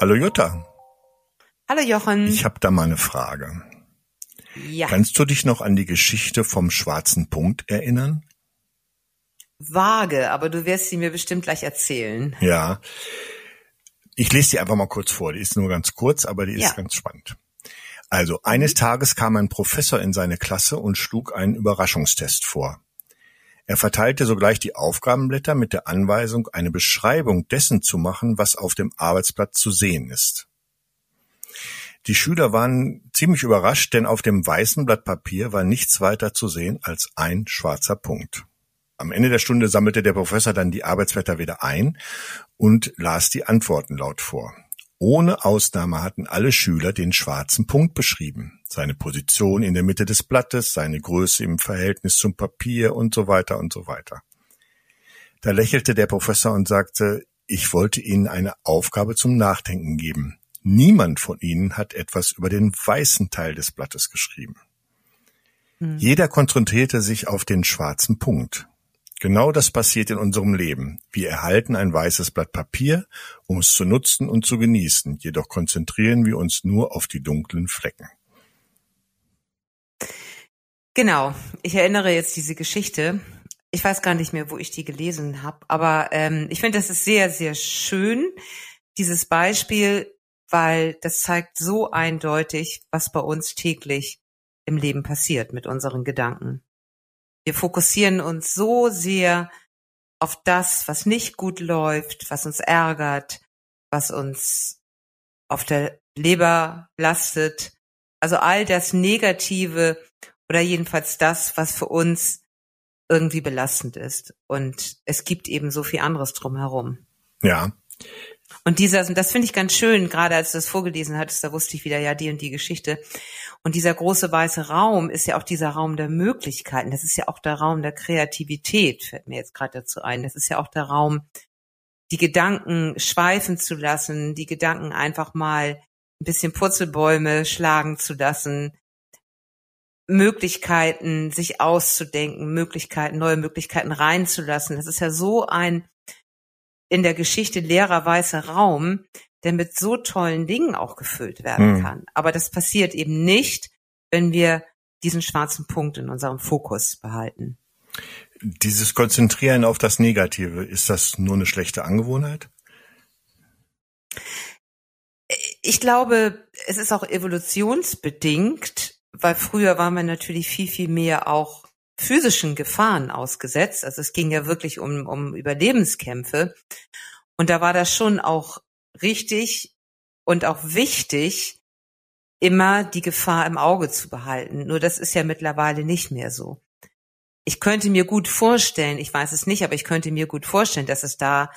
Hallo Jutta. Hallo Jochen. Ich habe da mal eine Frage. Ja. Kannst du dich noch an die Geschichte vom schwarzen Punkt erinnern? Vage, aber du wirst sie mir bestimmt gleich erzählen. Ja. Ich lese die einfach mal kurz vor. Die ist nur ganz kurz, aber die ist Ja. ganz spannend. Also, eines Tages kam ein Professor in seine Klasse und schlug einen Überraschungstest vor. Er verteilte sogleich die Aufgabenblätter mit der Anweisung, eine Beschreibung dessen zu machen, was auf dem Arbeitsblatt zu sehen ist. Die Schüler waren ziemlich überrascht, denn auf dem weißen Blatt Papier war nichts weiter zu sehen als ein schwarzer Punkt. Am Ende der Stunde sammelte der Professor dann die Arbeitsblätter wieder ein und las die Antworten laut vor. Ohne Ausnahme hatten alle Schüler den schwarzen Punkt beschrieben. Seine Position in der Mitte des Blattes, seine Größe im Verhältnis zum Papier und so weiter und so weiter. Da lächelte der Professor und sagte, ich wollte Ihnen eine Aufgabe zum Nachdenken geben. Niemand von Ihnen hat etwas über den weißen Teil des Blattes geschrieben. Jeder konzentrierte sich auf den schwarzen Punkt. Genau das passiert in unserem Leben. Wir erhalten ein weißes Blatt Papier, um es zu nutzen und zu genießen, jedoch konzentrieren wir uns nur auf die dunklen Flecken. Genau. Ich erinnere jetzt diese Geschichte. Ich weiß gar nicht mehr, wo ich die gelesen habe, aber ähm, ich finde, das ist sehr, sehr schön, dieses Beispiel, weil das zeigt so eindeutig, was bei uns täglich im Leben passiert mit unseren Gedanken. Wir fokussieren uns so sehr auf das, was nicht gut läuft, was uns ärgert, was uns auf der Leber lastet. Also all das Negative oder jedenfalls das, was für uns irgendwie belastend ist. Und es gibt eben so viel anderes drumherum. Ja, Und dieser, und das finde ich ganz schön, gerade als du das vorgelesen hattest, da wusste ich wieder, ja, die und die Geschichte. Und dieser große weiße Raum ist ja auch dieser Raum der Möglichkeiten. Das ist ja auch der Raum der Kreativität, fällt mir jetzt gerade dazu ein. Das ist ja auch der Raum, die Gedanken schweifen zu lassen, die Gedanken einfach mal ein bisschen Purzelbäume schlagen zu lassen, Möglichkeiten sich auszudenken, Möglichkeiten, neue Möglichkeiten reinzulassen. Das ist ja so ein in der Geschichte leerer weißer Raum, der mit so tollen Dingen auch gefüllt werden Mhm. kann. Aber das passiert eben nicht, wenn wir diesen schwarzen Punkt in unserem Fokus behalten. dieses Konzentrieren auf das Negative, ist das nur eine schlechte Angewohnheit? Ich glaube, es ist auch evolutionsbedingt, weil früher waren wir natürlich viel, viel mehr auch physischen Gefahren ausgesetzt. Also es ging ja wirklich um, um Überlebenskämpfe. Und da war das schon auch richtig und auch wichtig, immer die Gefahr im Auge zu behalten. Nur das ist ja mittlerweile nicht mehr so. Ich könnte mir gut vorstellen, ich weiß es nicht, aber ich könnte mir gut vorstellen, dass es da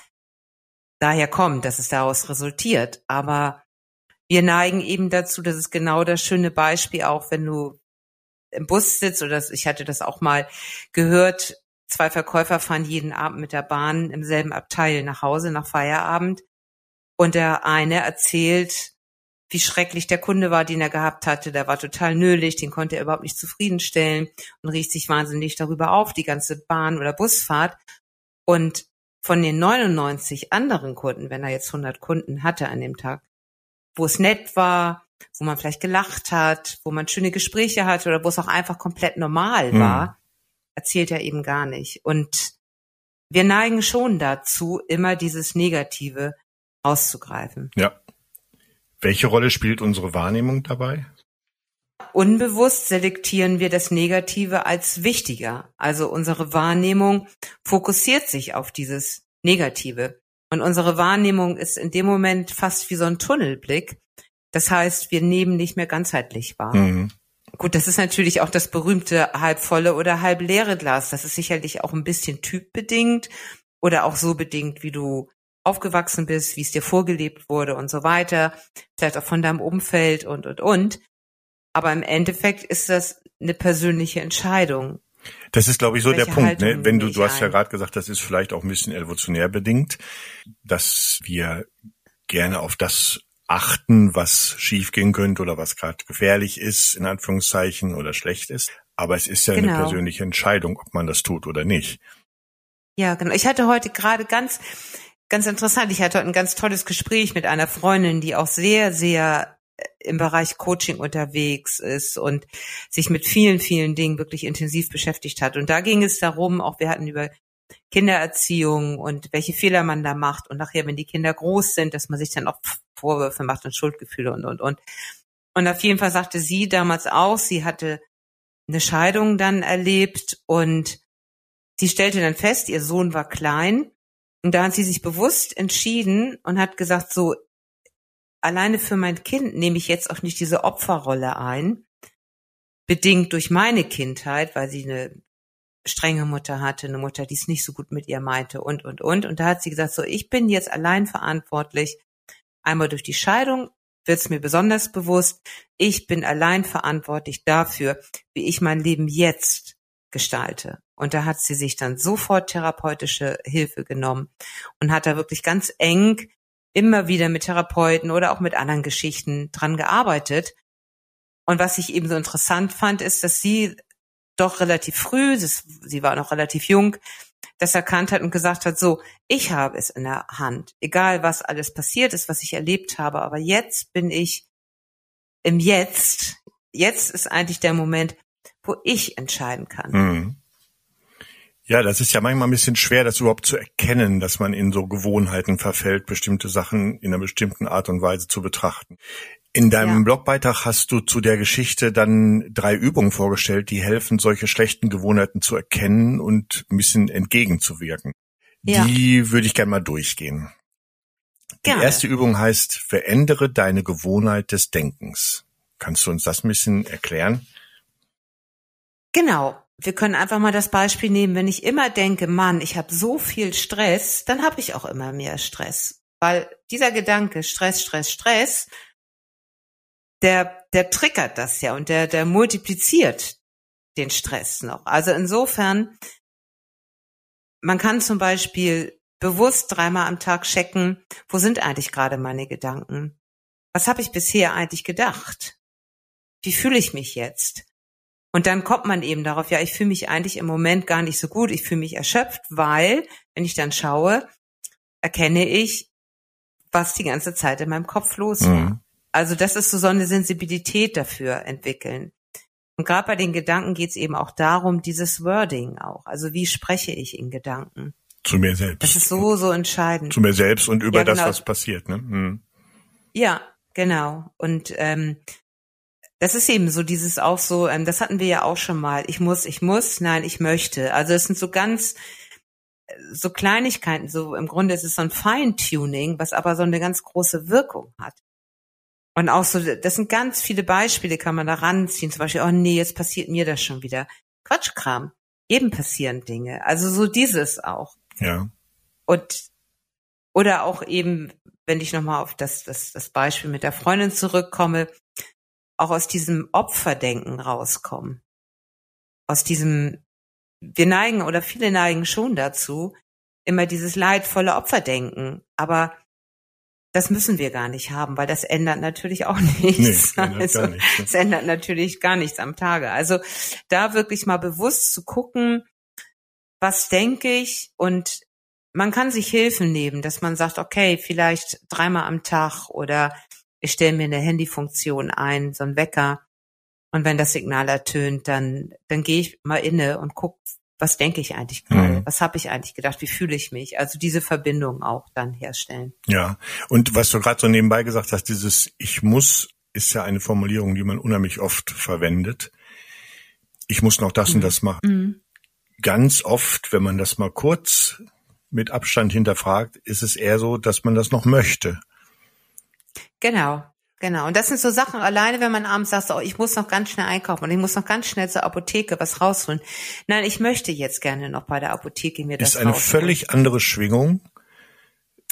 daher kommt, dass es daraus resultiert. Aber wir neigen eben dazu, das ist genau das schöne Beispiel auch, wenn du im Bus sitzt oder ich hatte das auch mal gehört, zwei Verkäufer fahren jeden Abend mit der Bahn im selben Abteil nach Hause nach Feierabend und der eine erzählt, wie schrecklich der Kunde war, den er gehabt hatte. Der war total nölig, den konnte er überhaupt nicht zufriedenstellen und riecht sich wahnsinnig darüber auf, die ganze Bahn- oder Busfahrt. Und von den 99 anderen Kunden, wenn er jetzt 100 Kunden hatte an dem Tag, wo es nett war, wo man vielleicht gelacht hat, wo man schöne Gespräche hatte oder wo es auch einfach komplett normal Hm. war, erzählt er eben gar nicht. Und wir neigen schon dazu, immer dieses Negative auszugreifen. Ja. Welche Rolle spielt unsere Wahrnehmung dabei? Unbewusst selektieren wir das Negative als wichtiger. Also unsere Wahrnehmung fokussiert sich auf dieses Negative. Und unsere Wahrnehmung ist in dem Moment fast wie so ein Tunnelblick. Das heißt, wir nehmen nicht mehr ganzheitlich wahr. Mhm. Gut, das ist natürlich auch das berühmte halbvolle oder halbleere Glas. Das ist sicherlich auch ein bisschen typbedingt oder auch so bedingt, wie du aufgewachsen bist, wie es dir vorgelebt wurde und so weiter. Vielleicht auch von deinem Umfeld und, und, und. Aber im Endeffekt ist das eine persönliche Entscheidung. Das ist, glaube ich, so der Welche Punkt. Ne? Wenn du, du hast ja ein? gerade gesagt, das ist vielleicht auch ein bisschen evolutionär bedingt, dass wir gerne auf das achten, was schiefgehen könnte oder was gerade gefährlich ist, in Anführungszeichen, oder schlecht ist. Aber es ist ja eine Genau. persönliche Entscheidung, ob man das tut oder nicht. Ja, genau. Ich hatte heute gerade ganz, ganz interessant. Ich hatte heute ein ganz tolles Gespräch mit einer Freundin, die auch sehr, sehr äh, im Bereich Coaching unterwegs ist und sich mit vielen, vielen Dingen wirklich intensiv beschäftigt hat. Und da ging es darum, auch wir hatten über Kindererziehung und welche Fehler man da macht und nachher, wenn die Kinder groß sind, dass man sich dann auch Vorwürfe macht und Schuldgefühle und, und, und. Und auf jeden Fall sagte sie damals auch, sie hatte eine Scheidung dann erlebt und sie stellte dann fest, ihr Sohn war klein und da hat sie sich bewusst entschieden und hat gesagt, so, alleine für mein Kind nehme ich jetzt auch nicht diese Opferrolle ein, bedingt durch meine Kindheit, weil sie eine strenge Mutter hatte, eine Mutter, die es nicht so gut mit ihr meinte und, und, und. Und da hat sie gesagt, so, ich bin jetzt allein verantwortlich. Einmal durch die Scheidung wird es mir besonders bewusst. Ich bin allein verantwortlich dafür, wie ich mein Leben jetzt gestalte. Und da hat sie sich dann sofort therapeutische Hilfe genommen und hat da wirklich ganz eng immer wieder mit Therapeuten oder auch mit anderen Geschichten dran gearbeitet. Und was ich eben so interessant fand, ist, dass sie doch relativ früh, sie war noch relativ jung, das erkannt hat und gesagt hat, so, ich habe es in der Hand, egal was alles passiert ist, was ich erlebt habe, aber jetzt bin ich im Jetzt, jetzt ist eigentlich der Moment, wo ich entscheiden kann. Mhm. Ja, das ist ja manchmal ein bisschen schwer, das überhaupt zu erkennen, dass man in so Gewohnheiten verfällt, bestimmte Sachen in einer bestimmten Art und Weise zu betrachten. In deinem ja. Blogbeitrag hast du zu der Geschichte dann drei Übungen vorgestellt, die helfen, solche schlechten Gewohnheiten zu erkennen und ein bisschen entgegenzuwirken. Ja. Die würde ich gerne mal durchgehen. Gerne. Die erste Übung heißt, verändere deine Gewohnheit des Denkens. Kannst du uns das ein bisschen erklären? Genau. Wir können einfach mal das Beispiel nehmen, wenn ich immer denke, Mann, ich habe so viel Stress, dann habe ich auch immer mehr Stress. Weil dieser Gedanke, Stress, Stress, Stress, der, der triggert das ja und der, der multipliziert den Stress noch. Also insofern, man kann zum Beispiel bewusst dreimal am Tag checken, wo sind eigentlich gerade meine Gedanken? Was habe ich bisher eigentlich gedacht? Wie fühle ich mich jetzt? Und dann kommt man eben darauf, ja, ich fühle mich eigentlich im Moment gar nicht so gut, ich fühle mich erschöpft, weil, wenn ich dann schaue, erkenne ich, was die ganze Zeit in meinem Kopf los war. Mhm. Also das ist so, so eine Sensibilität dafür entwickeln. Und gerade bei den Gedanken geht es eben auch darum, dieses Wording auch. Also wie spreche ich in Gedanken? Zu mir selbst. Das ist so, so entscheidend. Zu mir selbst und über ja, genau. das, was passiert. Ne? Hm. Ja, genau. Und ähm, das ist eben so dieses auch so, ähm, das hatten wir ja auch schon mal. Ich muss, ich muss, nein, ich möchte. Also es sind so ganz so Kleinigkeiten, so im Grunde ist es so ein Feintuning, was aber so eine ganz große Wirkung hat. Und auch so, das sind ganz viele Beispiele, kann man da ranziehen. Zum Beispiel, oh nee, jetzt passiert mir das schon wieder. Quatschkram. Eben passieren Dinge. Also so dieses auch. Ja. Und, oder auch eben, wenn ich nochmal auf das, das, das Beispiel mit der Freundin zurückkomme, auch aus diesem Opferdenken rauskommen. Aus diesem, wir neigen oder viele neigen schon dazu, immer dieses leidvolle Opferdenken. Aber das müssen wir gar nicht haben, weil das ändert natürlich auch nichts. Nee, also, nichts ne? Es ändert natürlich gar nichts am Tage. Also da wirklich mal bewusst zu gucken, was denke ich und man kann sich Hilfen nehmen, dass man sagt, okay, vielleicht dreimal am Tag oder ich stelle mir eine Handyfunktion ein, so ein Wecker. Und wenn das Signal ertönt, dann, dann gehe ich mal inne und guck, was denke ich eigentlich gerade? Mhm. Was habe ich eigentlich gedacht? Wie fühle ich mich? Also diese Verbindung auch dann herstellen. Ja, und was du gerade so nebenbei gesagt hast, dieses Ich muss ist ja eine Formulierung, die man unheimlich oft verwendet. Ich muss noch das mhm. und das machen. Mhm. Ganz oft, wenn man das mal kurz mit Abstand hinterfragt, ist es eher so, dass man das noch möchte. Genau. Genau. Und das sind so Sachen alleine, wenn man abends sagt, oh, ich muss noch ganz schnell einkaufen und ich muss noch ganz schnell zur Apotheke was rausholen. Nein, ich möchte jetzt gerne noch bei der Apotheke mir das Ist eine rausholen. völlig andere Schwingung.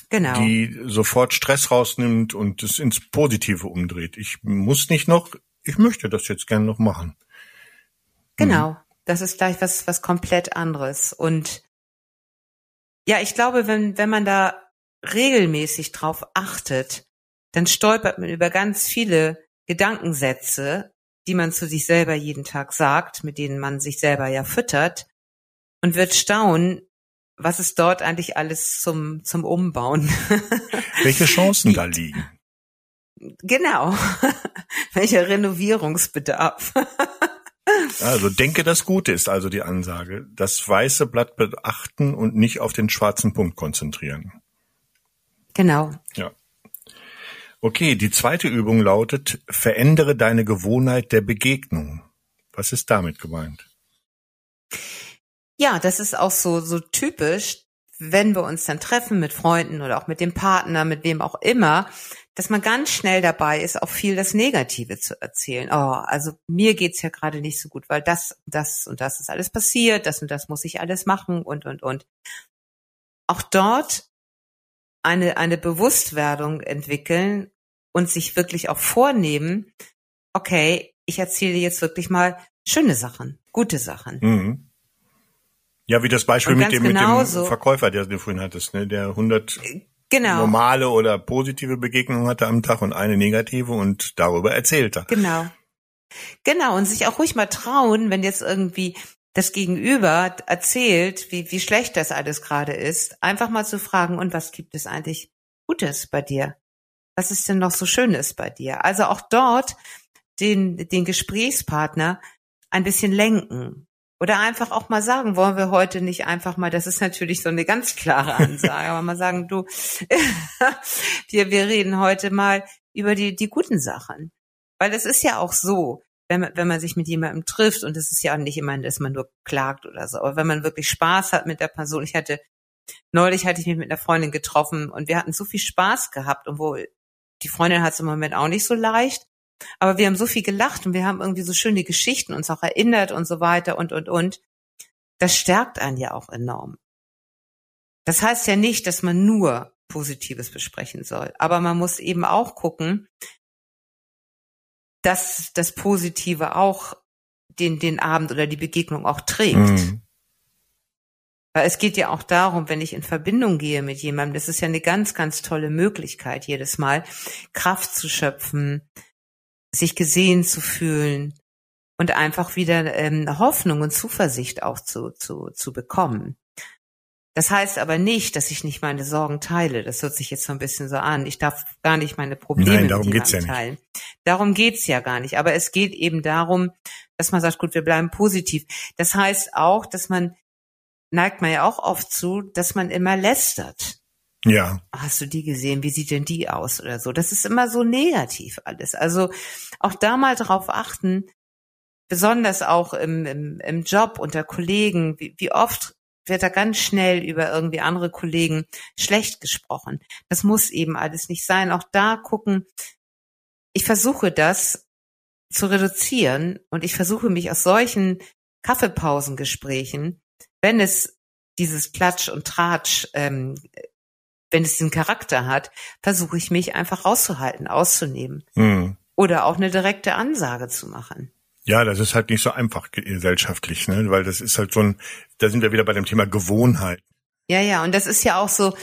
Genau. Die sofort Stress rausnimmt und es ins Positive umdreht. Ich muss nicht noch, ich möchte das jetzt gerne noch machen. Genau. Das ist gleich was, was komplett anderes. Und ja, ich glaube, wenn, wenn man da regelmäßig drauf achtet, dann stolpert man über ganz viele Gedankensätze, die man zu sich selber jeden Tag sagt, mit denen man sich selber ja füttert und wird staunen, was es dort eigentlich alles zum, zum Umbauen. Welche Chancen da liegen? Genau. Welcher Renovierungsbedarf. Also denke, das Gute ist also die Ansage. Das weiße Blatt beachten und nicht auf den schwarzen Punkt konzentrieren. Genau. Ja. Okay, die zweite Übung lautet, verändere deine Gewohnheit der Begegnung. Was ist damit gemeint? Ja, das ist auch so, so typisch, wenn wir uns dann treffen mit Freunden oder auch mit dem Partner, mit wem auch immer, dass man ganz schnell dabei ist, auch viel das Negative zu erzählen. Oh, also mir geht's ja gerade nicht so gut, weil das, das und das ist alles passiert, das und das muss ich alles machen und, und, und. Auch dort eine, eine Bewusstwerdung entwickeln und sich wirklich auch vornehmen, okay, ich erzähle jetzt wirklich mal schöne Sachen, gute Sachen. Mhm. Ja, wie das Beispiel mit dem, mit dem Verkäufer, der du vorhin hattest, ne? der 100 genau. normale oder positive Begegnungen hatte am Tag und eine negative und darüber erzählt er. Genau. Genau, und sich auch ruhig mal trauen, wenn jetzt irgendwie das Gegenüber erzählt, wie, wie schlecht das alles gerade ist, einfach mal zu fragen, und was gibt es eigentlich Gutes bei dir? Was ist denn noch so Schönes bei dir? Also auch dort den, den Gesprächspartner ein bisschen lenken. Oder einfach auch mal sagen, wollen wir heute nicht einfach mal, das ist natürlich so eine ganz klare Ansage, aber mal sagen, du, wir, wir reden heute mal über die, die guten Sachen. Weil es ist ja auch so, wenn man, wenn man sich mit jemandem trifft, und es ist ja auch nicht immer, dass man nur klagt oder so, aber wenn man wirklich Spaß hat mit der Person, ich hatte, neulich hatte ich mich mit einer Freundin getroffen und wir hatten so viel Spaß gehabt, obwohl die Freundin hat es im Moment auch nicht so leicht, aber wir haben so viel gelacht und wir haben irgendwie so schöne Geschichten uns auch erinnert und so weiter und, und, und. Das stärkt einen ja auch enorm. Das heißt ja nicht, dass man nur Positives besprechen soll. Aber man muss eben auch gucken, dass das Positive auch den, den Abend oder die Begegnung auch trägt. Mhm. Weil es geht ja auch darum, wenn ich in Verbindung gehe mit jemandem, das ist ja eine ganz, ganz tolle Möglichkeit, jedes Mal Kraft zu schöpfen, sich gesehen zu fühlen und einfach wieder ähm, Hoffnung und Zuversicht auch zu, zu, zu bekommen. Das heißt aber nicht, dass ich nicht meine Sorgen teile. Das hört sich jetzt so ein bisschen so an. Ich darf gar nicht meine Probleme Nein, darum geht's ja teilen. Nicht. Darum geht's ja gar nicht. Aber es geht eben darum, dass man sagt, gut, wir bleiben positiv. Das heißt auch, dass man neigt man ja auch oft zu, dass man immer lästert. Ja. Hast du die gesehen? Wie sieht denn die aus oder so? Das ist immer so negativ alles. Also auch da mal drauf achten, besonders auch im, im, im Job unter Kollegen, wie, wie oft wird da ganz schnell über irgendwie andere Kollegen schlecht gesprochen. Das muss eben alles nicht sein. Auch da gucken, ich versuche das zu reduzieren und ich versuche mich aus solchen Kaffeepausengesprächen, wenn es dieses Klatsch und Tratsch ähm, wenn es den Charakter hat, versuche ich mich einfach rauszuhalten, auszunehmen. Mhm. Oder auch eine direkte Ansage zu machen. Ja, das ist halt nicht so einfach gesellschaftlich, ne? Weil das ist halt so ein, da sind wir wieder bei dem Thema Gewohnheit. Ja, ja, und das ist ja auch so,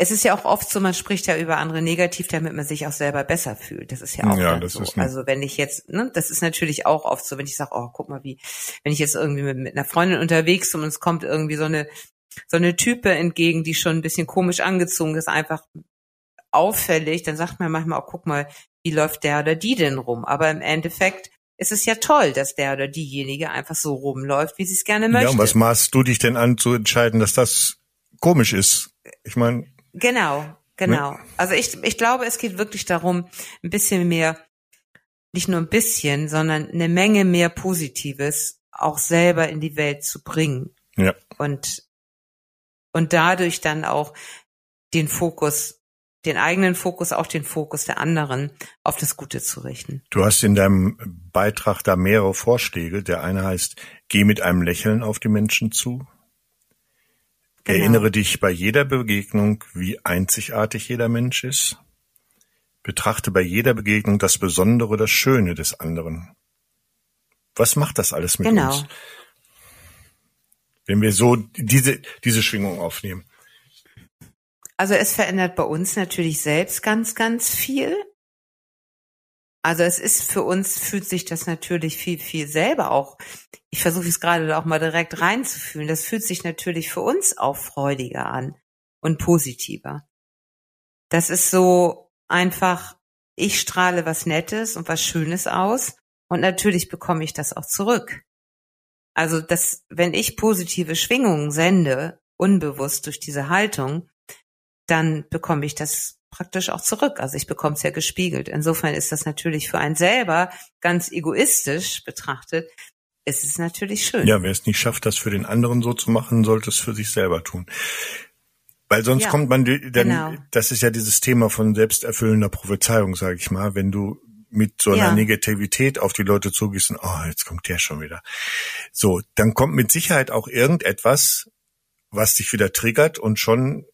es ist ja auch oft so, man spricht ja über andere negativ, damit man sich auch selber besser fühlt. Das ist ja auch ja, das so. Also wenn ich jetzt, ne, das ist natürlich auch oft so, wenn ich sage, oh, guck mal, wie, wenn ich jetzt irgendwie mit, mit einer Freundin unterwegs bin und es kommt irgendwie so eine so eine Type entgegen, die schon ein bisschen komisch angezogen ist, einfach auffällig, dann sagt man manchmal auch, guck mal, wie läuft der oder die denn rum? Aber im Endeffekt ist es ja toll, dass der oder diejenige einfach so rumläuft, wie sie es gerne möchte. Ja, und was maßt du dich denn an zu entscheiden, dass das komisch ist? Ich meine. Genau, genau. Ne? Also ich, ich glaube, es geht wirklich darum, ein bisschen mehr, nicht nur ein bisschen, sondern eine Menge mehr Positives auch selber in die Welt zu bringen. Ja. Und und dadurch dann auch den Fokus, den eigenen Fokus, auch den Fokus der anderen auf das Gute zu richten. Du hast in deinem Beitrag da mehrere Vorschläge. Der eine heißt, geh mit einem Lächeln auf die Menschen zu. Genau. Erinnere dich bei jeder Begegnung, wie einzigartig jeder Mensch ist. Betrachte bei jeder Begegnung das Besondere, das Schöne des anderen. Was macht das alles mit genau. uns? wenn wir so diese, diese Schwingung aufnehmen? Also es verändert bei uns natürlich selbst ganz, ganz viel. Also es ist für uns, fühlt sich das natürlich viel, viel selber auch, ich versuche es gerade auch mal direkt reinzufühlen, das fühlt sich natürlich für uns auch freudiger an und positiver. Das ist so einfach, ich strahle was Nettes und was Schönes aus und natürlich bekomme ich das auch zurück. Also das, wenn ich positive Schwingungen sende, unbewusst durch diese Haltung, dann bekomme ich das praktisch auch zurück. Also ich bekomme es ja gespiegelt. Insofern ist das natürlich für einen selber ganz egoistisch betrachtet, ist es natürlich schön. Ja, wer es nicht schafft, das für den anderen so zu machen, sollte es für sich selber tun. Weil sonst ja, kommt man, dann, genau. das ist ja dieses Thema von selbsterfüllender Prophezeiung, sage ich mal, wenn du mit so einer ja. Negativität auf die Leute zugehst und, oh, jetzt kommt der schon wieder. So, dann kommt mit Sicherheit auch irgendetwas, was dich wieder triggert und schon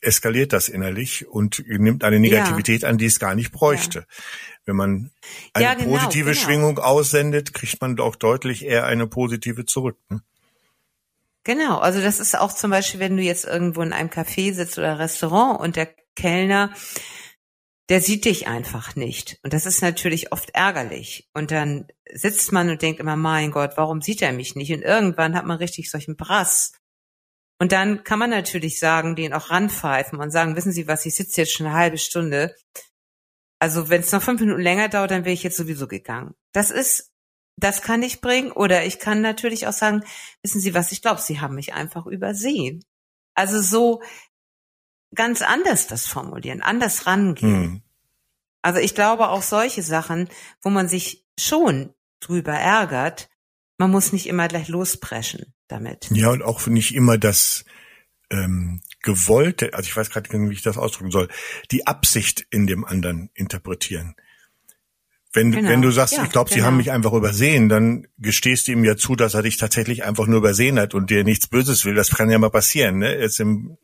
eskaliert das innerlich und nimmt eine Negativität ja. an, die es gar nicht bräuchte. Ja. Wenn man eine ja, genau, positive genau. Schwingung aussendet, kriegt man auch deutlich eher eine positive zurück. Ne? Genau, also das ist auch zum Beispiel, wenn du jetzt irgendwo in einem Café sitzt oder Restaurant und der Kellner, der sieht dich einfach nicht. Und das ist natürlich oft ärgerlich. Und dann sitzt man und denkt immer, mein Gott, warum sieht er mich nicht? Und irgendwann hat man richtig solchen Brass. Und dann kann man natürlich sagen, den auch ranpfeifen und sagen, wissen Sie was, ich sitze jetzt schon eine halbe Stunde. Also wenn es noch fünf Minuten länger dauert, dann wäre ich jetzt sowieso gegangen. Das ist, das kann ich bringen. Oder ich kann natürlich auch sagen, wissen Sie was, ich glaube, Sie haben mich einfach übersehen. Also so ganz anders das formulieren, anders rangehen. Hm. Also ich glaube auch solche Sachen, wo man sich schon drüber ärgert, man muss nicht immer gleich lospreschen damit. Ja, und auch nicht immer das ähm, gewollte, also ich weiß gerade nicht, wie ich das ausdrücken soll, die Absicht in dem anderen interpretieren. Wenn, genau. wenn du sagst, ja, ich glaube, genau. sie haben mich einfach übersehen, dann gestehst du ihm ja zu, dass er dich tatsächlich einfach nur übersehen hat und dir nichts Böses will. Das kann ja mal passieren, ne? Jetzt im,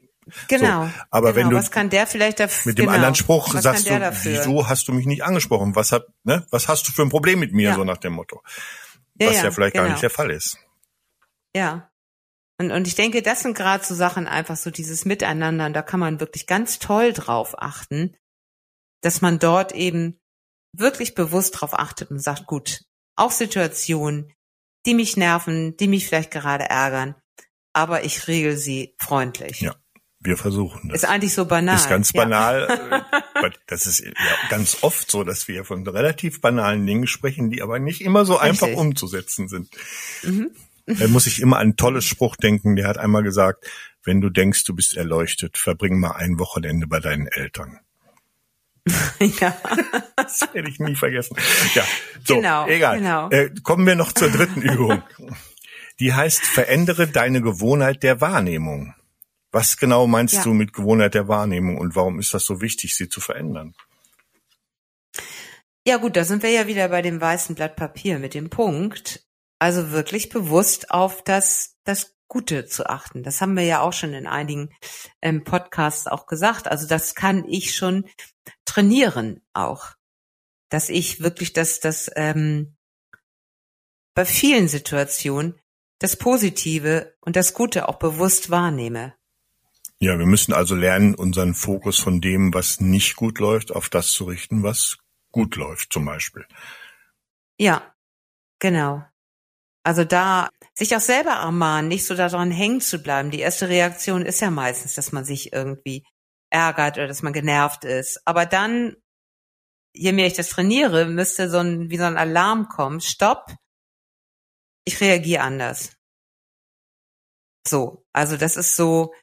genau. So. Aber genau. wenn du was kann der vielleicht dafür, mit dem genau. anderen Spruch was sagst du, wieso hast du mich nicht angesprochen? Was hat, ne? Was hast du für ein Problem mit mir? Ja. So nach dem Motto. Ja, was ja, vielleicht gar nicht genau. der Fall ist. Ja. Und, und ich denke, das sind gerade so Sachen einfach so dieses Miteinander. Und da kann man wirklich ganz toll drauf achten, dass man dort eben wirklich bewusst drauf achtet und sagt, gut, auch Situationen, die mich nerven, die mich vielleicht gerade ärgern, aber ich regel sie freundlich. Ja, wir versuchen das. Ist eigentlich so banal. Ist ganz banal. Ja. das ist ja ganz oft so, dass wir von relativ banalen Dingen sprechen, die aber nicht immer so Richtig. einfach umzusetzen sind. Mhm. Da muss ich immer an ein tolles Spruch denken. Der hat einmal gesagt, wenn du denkst, du bist erleuchtet, verbring mal ein Wochenende bei deinen Eltern. ja. Das werde ich nie vergessen. Ja, so, genau, egal. Genau. Äh, kommen wir noch zur dritten Übung. Die heißt, verändere deine Gewohnheit der Wahrnehmung. Was genau meinst ja. du mit Gewohnheit der Wahrnehmung und warum ist das so wichtig, sie zu verändern? Ja gut, da sind wir ja wieder bei dem weißen Blatt Papier mit dem Punkt, also wirklich bewusst auf das, das Gute zu achten. Das haben wir ja auch schon in einigen ähm, Podcasts auch gesagt. Also das kann ich schon trainieren auch. Dass ich wirklich das, das ähm, bei vielen Situationen das Positive und das Gute auch bewusst wahrnehme. Ja, wir müssen also lernen, unseren Fokus von dem, was nicht gut läuft, auf das zu richten, was gut läuft, zum Beispiel. Ja, genau. Also da sich auch selber ermahnen, nicht so daran hängen zu bleiben. Die erste Reaktion ist ja meistens, dass man sich irgendwie ärgert oder dass man genervt ist. Aber dann, je mehr ich das trainiere, müsste so ein, wie so ein Alarm kommen. Stopp. Ich reagiere anders. So. Also das ist so,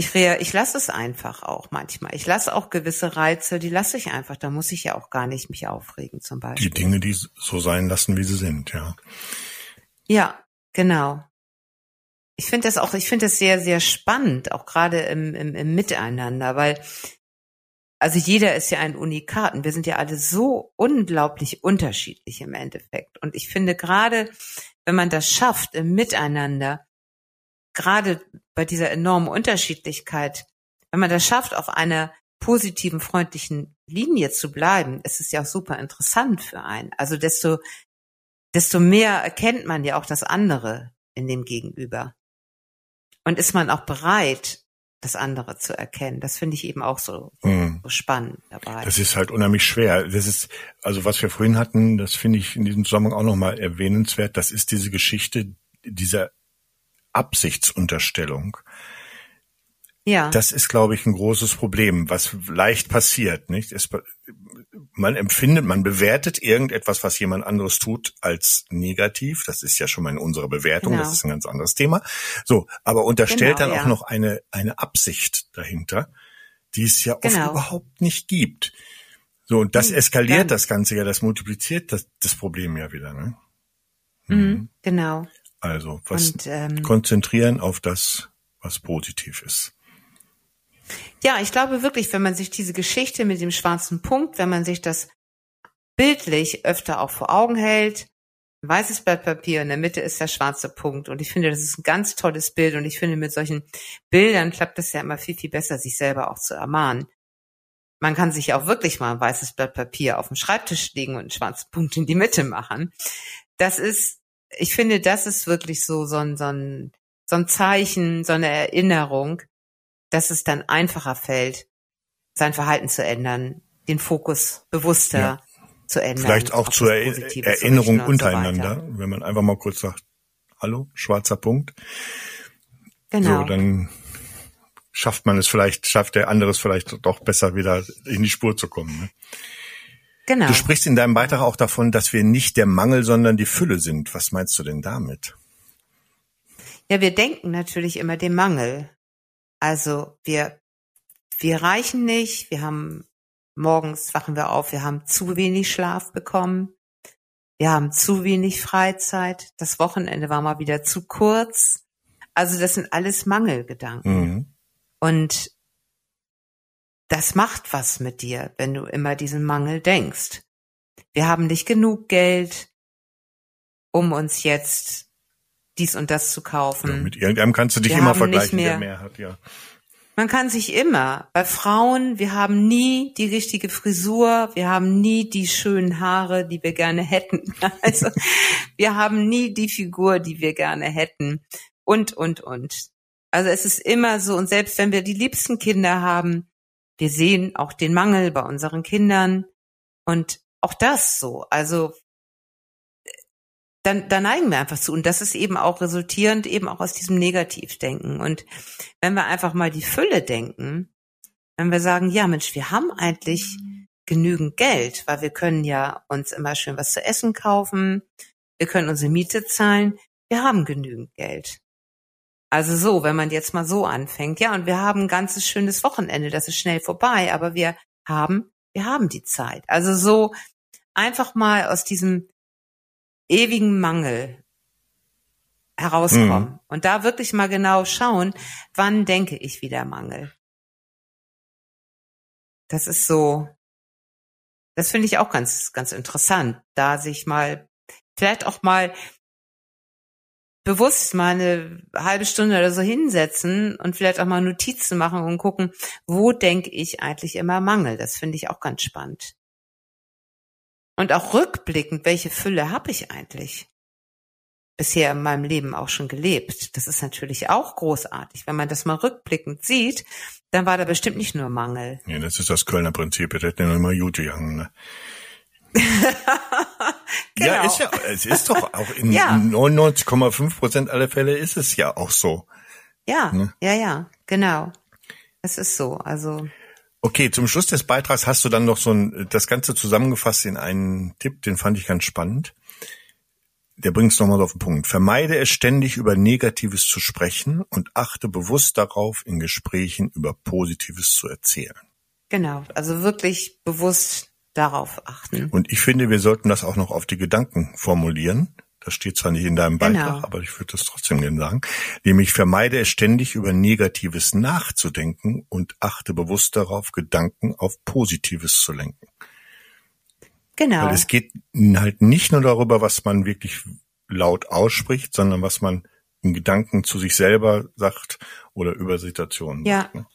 ich ich lasse es einfach auch manchmal. Ich lasse auch gewisse Reize, die lasse ich einfach. Da muss ich ja auch gar nicht mich aufregen, zum Beispiel. Die Dinge, die so sein lassen, wie sie sind, ja. Ja, genau. Ich finde das auch, ich finde das sehr, sehr spannend, auch gerade im, im, im Miteinander, weil also jeder ist ja ein Unikat und wir sind ja alle so unglaublich unterschiedlich im Endeffekt. Und ich finde gerade, wenn man das schafft im Miteinander, gerade bei dieser enormen Unterschiedlichkeit, wenn man das schafft, auf einer positiven, freundlichen Linie zu bleiben, ist es ja auch super interessant für einen. Also desto desto mehr erkennt man ja auch das andere in dem Gegenüber. Und ist man auch bereit, das andere zu erkennen. Das finde ich eben auch so, mm. so, spannend dabei. Das ist halt unheimlich schwer. Das ist, also was wir vorhin hatten, das finde ich in diesem Zusammenhang auch nochmal erwähnenswert. Das ist diese Geschichte dieser Absichtsunterstellung. Ja. Das ist, glaube ich, ein großes Problem, was leicht passiert, nicht? Es, man empfindet, man bewertet irgendetwas, was jemand anderes tut, als negativ. Das ist ja schon mal in unserer Bewertung. Genau. Das ist ein ganz anderes Thema. So. Aber unterstellt genau, dann auch noch eine, eine Absicht dahinter, die es ja genau. oft überhaupt nicht gibt. So. Und das hm, eskaliert Dann. das Ganze ja, das multipliziert das, das Problem ja wieder, ne? Mhm, genau. Also, was Und, ähm, konzentrieren auf das, was positiv ist. Ja, ich glaube wirklich, wenn man sich diese Geschichte mit dem schwarzen Punkt, wenn man sich das bildlich öfter auch vor Augen hält, ein weißes Blatt Papier, in der Mitte ist der schwarze Punkt. Und ich finde, das ist ein ganz tolles Bild. Und ich finde, mit solchen Bildern klappt es ja immer viel, viel besser, sich selber auch zu ermahnen. Man kann sich auch wirklich mal ein weißes Blatt Papier auf dem Schreibtisch legen und einen schwarzen Punkt in die Mitte machen. Das ist, ich finde, das ist wirklich so, so ein, so ein, so ein Zeichen, so eine Erinnerung, dass es dann einfacher fällt, sein Verhalten zu ändern, den Fokus bewusster ja. zu ändern. Vielleicht auch zur Erinnerung untereinander, so wenn man einfach mal kurz sagt, hallo, schwarzer Punkt. Genau. So, dann schafft man es vielleicht, schafft der andere es vielleicht doch besser wieder in die Spur zu kommen. Ne? Genau. Du sprichst in deinem Beitrag auch davon, dass wir nicht der Mangel, sondern die Fülle sind. Was meinst du denn damit? Ja, wir denken natürlich immer den Mangel. Also wir, wir reichen nicht, wir haben morgens wachen wir auf, wir haben zu wenig Schlaf bekommen, wir haben zu wenig Freizeit, das Wochenende war mal wieder zu kurz. Also das sind alles Mangelgedanken. Mhm. Und das macht was mit dir, wenn du immer diesen Mangel denkst. Wir haben nicht genug Geld, um uns jetzt dies und das zu kaufen. Ja, mit irgendeinem kannst du dich wir immer vergleichen, mehr, der mehr hat, ja. Man kann sich immer, bei Frauen, wir haben nie die richtige Frisur, wir haben nie die schönen Haare, die wir gerne hätten. Also, wir haben nie die Figur, die wir gerne hätten. Und, und, und. Also es ist immer so, und selbst wenn wir die liebsten Kinder haben, wir sehen auch den Mangel bei unseren Kindern. Und auch das so. Also dann, dann neigen wir einfach zu. Und das ist eben auch resultierend eben auch aus diesem Negativdenken. Und wenn wir einfach mal die Fülle denken, wenn wir sagen, ja Mensch, wir haben eigentlich genügend Geld, weil wir können ja uns immer schön was zu essen kaufen, wir können unsere Miete zahlen, wir haben genügend Geld. Also so, wenn man jetzt mal so anfängt, ja, und wir haben ein ganzes schönes Wochenende, das ist schnell vorbei, aber wir haben, wir haben die Zeit. Also so einfach mal aus diesem ewigen Mangel herauskommen mhm. und da wirklich mal genau schauen, wann denke ich wieder Mangel. Das ist so, das finde ich auch ganz, ganz interessant, da sich mal, vielleicht auch mal bewusst mal eine halbe Stunde oder so hinsetzen und vielleicht auch mal Notizen machen und gucken, wo denke ich eigentlich immer Mangel. Das finde ich auch ganz spannend. Und auch rückblickend, welche Fülle habe ich eigentlich bisher in meinem Leben auch schon gelebt? Das ist natürlich auch großartig. Wenn man das mal rückblickend sieht, dann war da bestimmt nicht nur Mangel. Ja, das ist das Kölner Prinzip. Hätten ja noch immer. Ne? genau. Ja, ist ja, es ist doch auch in ja. 99,5 Prozent aller Fälle ist es ja auch so. Ja, ne? ja, ja, genau. Es ist so. Also Okay, zum Schluss des Beitrags hast du dann noch so ein, das Ganze zusammengefasst in einen Tipp, den fand ich ganz spannend. Der bringt es nochmal auf den Punkt. Vermeide es ständig über Negatives zu sprechen und achte bewusst darauf, in Gesprächen über Positives zu erzählen. Genau, also wirklich bewusst darauf achten. Und ich finde, wir sollten das auch noch auf die Gedanken formulieren. Das steht zwar nicht in deinem Beitrag, genau. aber ich würde das trotzdem gerne sagen. Nämlich vermeide es ständig über Negatives nachzudenken und achte bewusst darauf, Gedanken auf Positives zu lenken. Genau. Weil es geht halt nicht nur darüber, was man wirklich laut ausspricht, sondern was man in Gedanken zu sich selber sagt oder über Situationen. Ja. Sagt, ne?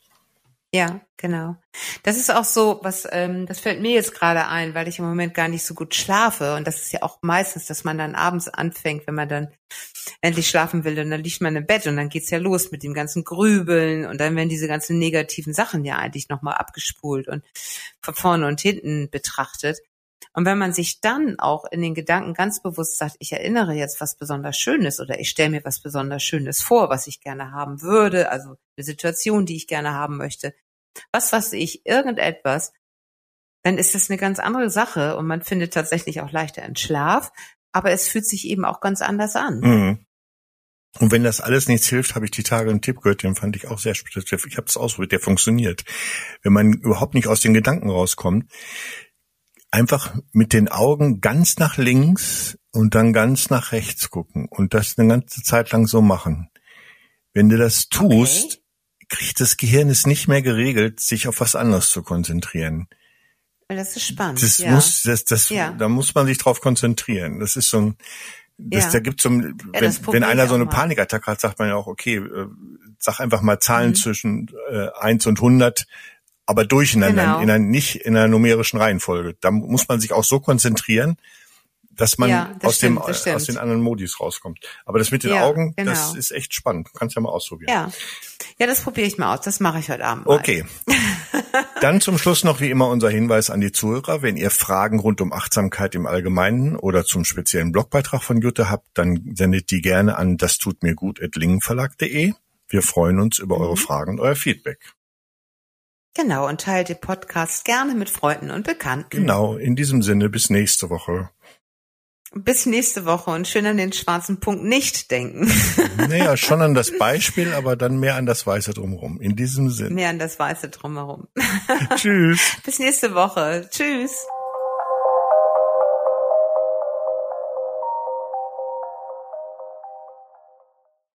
Ja, genau. Das ist auch so, was, ähm, das fällt mir jetzt gerade ein, weil ich im Moment gar nicht so gut schlafe. Und das ist ja auch meistens, dass man dann abends anfängt, wenn man dann endlich schlafen will und dann liegt man im Bett und dann geht's ja los mit dem ganzen Grübeln und dann werden diese ganzen negativen Sachen ja eigentlich nochmal abgespult und von vorne und hinten betrachtet. Und wenn man sich dann auch in den Gedanken ganz bewusst sagt, ich erinnere jetzt was besonders Schönes oder ich stelle mir was besonders Schönes vor, was ich gerne haben würde, also eine Situation, die ich gerne haben möchte, was weiß ich, irgendetwas, dann ist das eine ganz andere Sache und man findet tatsächlich auch leichter einen Schlaf, aber es fühlt sich eben auch ganz anders an. Mhm. Und wenn das alles nichts hilft, habe ich die Tage einen Tipp gehört, den fand ich auch sehr speziell. Ich habe es ausprobiert, der funktioniert. Wenn man überhaupt nicht aus den Gedanken rauskommt, einfach mit den Augen ganz nach links und dann ganz nach rechts gucken und das eine ganze Zeit lang so machen. Wenn du das tust, okay. kriegt das Gehirn es nicht mehr geregelt, sich auf was anderes zu konzentrieren. Das ist spannend. Das ja. muss, das, das, ja. da muss man sich drauf konzentrieren. Das ist so ein, das, ja. da gibt's so, ein, wenn, wenn einer so eine Panikattacke hat, sagt man ja auch, okay, äh, sag einfach mal Zahlen mhm. zwischen äh, 1 und 100, aber durcheinander, genau. in einer, nicht in einer numerischen Reihenfolge. Da muss man sich auch so konzentrieren, dass man ja, das aus stimmt, dem aus den anderen Modis rauskommt. Aber das mit den ja, Augen, genau. das ist echt spannend. Du kannst ja mal ausprobieren. Ja, ja, das probiere ich mal aus. Das mache ich heute Abend. Mal. Okay. Dann zum Schluss noch wie immer unser Hinweis an die Zuhörer. Wenn ihr Fragen rund um Achtsamkeit im Allgemeinen oder zum speziellen Blogbeitrag von Jutta habt, dann sendet die gerne an das tut mir gut lingenverlag.de. Wir freuen uns über eure mhm. Fragen und euer Feedback. Genau, und teilt den Podcast gerne mit Freunden und Bekannten. Genau, in diesem Sinne, bis nächste Woche. Bis nächste Woche und schön an den schwarzen Punkt nicht denken. Naja, schon an das Beispiel, aber dann mehr an das Weiße drumherum. In diesem Sinne. Mehr an das Weiße drumherum. Tschüss. Bis nächste Woche. Tschüss.